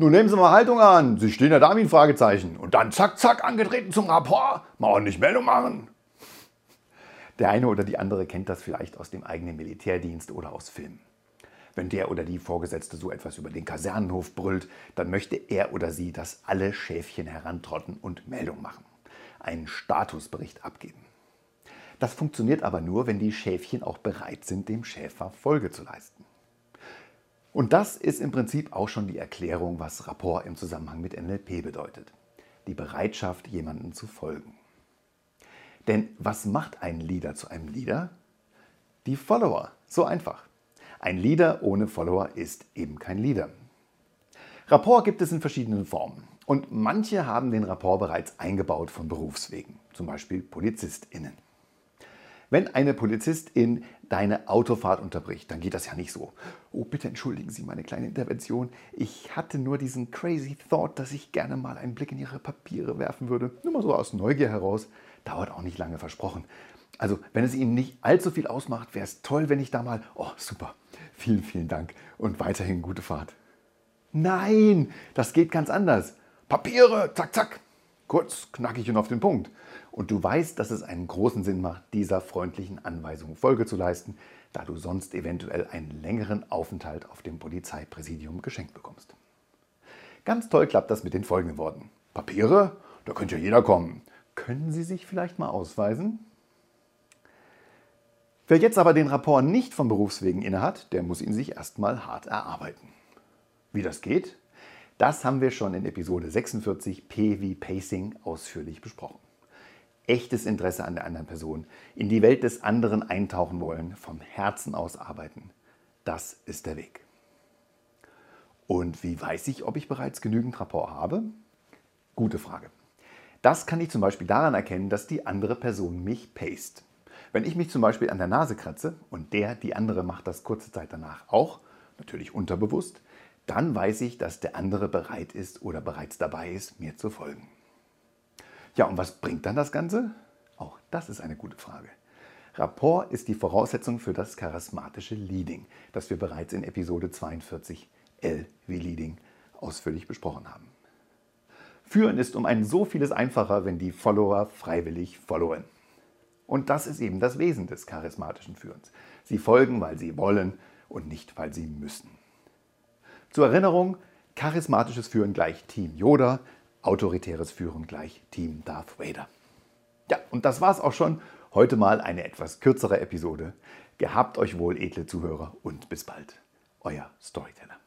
Nun nehmen Sie mal Haltung an. Sie stehen ja da wie ein Fragezeichen. Und dann zack, zack, angetreten zum Rapport. Mal ordentlich Meldung machen. Der eine oder die andere kennt das vielleicht aus dem eigenen Militärdienst oder aus Filmen. Wenn der oder die Vorgesetzte so etwas über den Kasernenhof brüllt, dann möchte er oder sie, dass alle Schäfchen herantrotten und Meldung machen. Einen Statusbericht abgeben. Das funktioniert aber nur, wenn die Schäfchen auch bereit sind, dem Schäfer Folge zu leisten. Und das ist im Prinzip auch schon die Erklärung, was Rapport im Zusammenhang mit NLP bedeutet. Die Bereitschaft, jemandem zu folgen. Denn was macht ein Leader zu einem Leader? Die Follower. So einfach. Ein Leader ohne Follower ist eben kein Leader. Rapport gibt es in verschiedenen Formen. Und manche haben den Rapport bereits eingebaut von Berufswegen, zum Beispiel PolizistInnen. Wenn eine Polizistin deine Autofahrt unterbricht, dann geht das ja nicht so. Oh, bitte entschuldigen Sie meine kleine Intervention. Ich hatte nur diesen crazy thought, dass ich gerne mal einen Blick in Ihre Papiere werfen würde. Nur mal so aus Neugier heraus. Dauert auch nicht lange versprochen. Also, wenn es Ihnen nicht allzu viel ausmacht, wäre es toll, wenn ich da mal. Oh, super. Vielen, vielen Dank und weiterhin gute Fahrt. Nein, das geht ganz anders. Papiere, zack, zack. Kurz, knackig und auf den Punkt. Und du weißt, dass es einen großen Sinn macht, dieser freundlichen Anweisung Folge zu leisten, da du sonst eventuell einen längeren Aufenthalt auf dem Polizeipräsidium geschenkt bekommst. Ganz toll klappt das mit den folgenden Worten. Papiere? Da könnte ja jeder kommen. Können Sie sich vielleicht mal ausweisen? Wer jetzt aber den Rapport nicht von Berufswegen innehat, der muss ihn sich erstmal hart erarbeiten. Wie das geht, das haben wir schon in Episode 46 P wie Pacing ausführlich besprochen. Echtes Interesse an der anderen Person, in die Welt des anderen eintauchen wollen, vom Herzen aus arbeiten. Das ist der Weg. Und wie weiß ich, ob ich bereits genügend Rapport habe? Gute Frage. Das kann ich zum Beispiel daran erkennen, dass die andere Person mich paste. Wenn ich mich zum Beispiel an der Nase kratze und der, die andere macht das kurze Zeit danach auch, natürlich unterbewusst, dann weiß ich, dass der andere bereit ist oder bereits dabei ist, mir zu folgen. Ja, und was bringt dann das Ganze? Auch das ist eine gute Frage. Rapport ist die Voraussetzung für das charismatische Leading, das wir bereits in Episode 42 L wie Leading ausführlich besprochen haben. Führen ist um ein so vieles einfacher, wenn die Follower freiwillig followen. Und das ist eben das Wesen des charismatischen Führens. Sie folgen, weil sie wollen und nicht, weil sie müssen. Zur Erinnerung, charismatisches Führen gleich Team Yoda, autoritäres Führen gleich Team Darth Vader. Ja, und das war's auch schon. Heute mal eine etwas kürzere Episode. Gehabt euch wohl, edle Zuhörer, und bis bald. Euer Storyteller.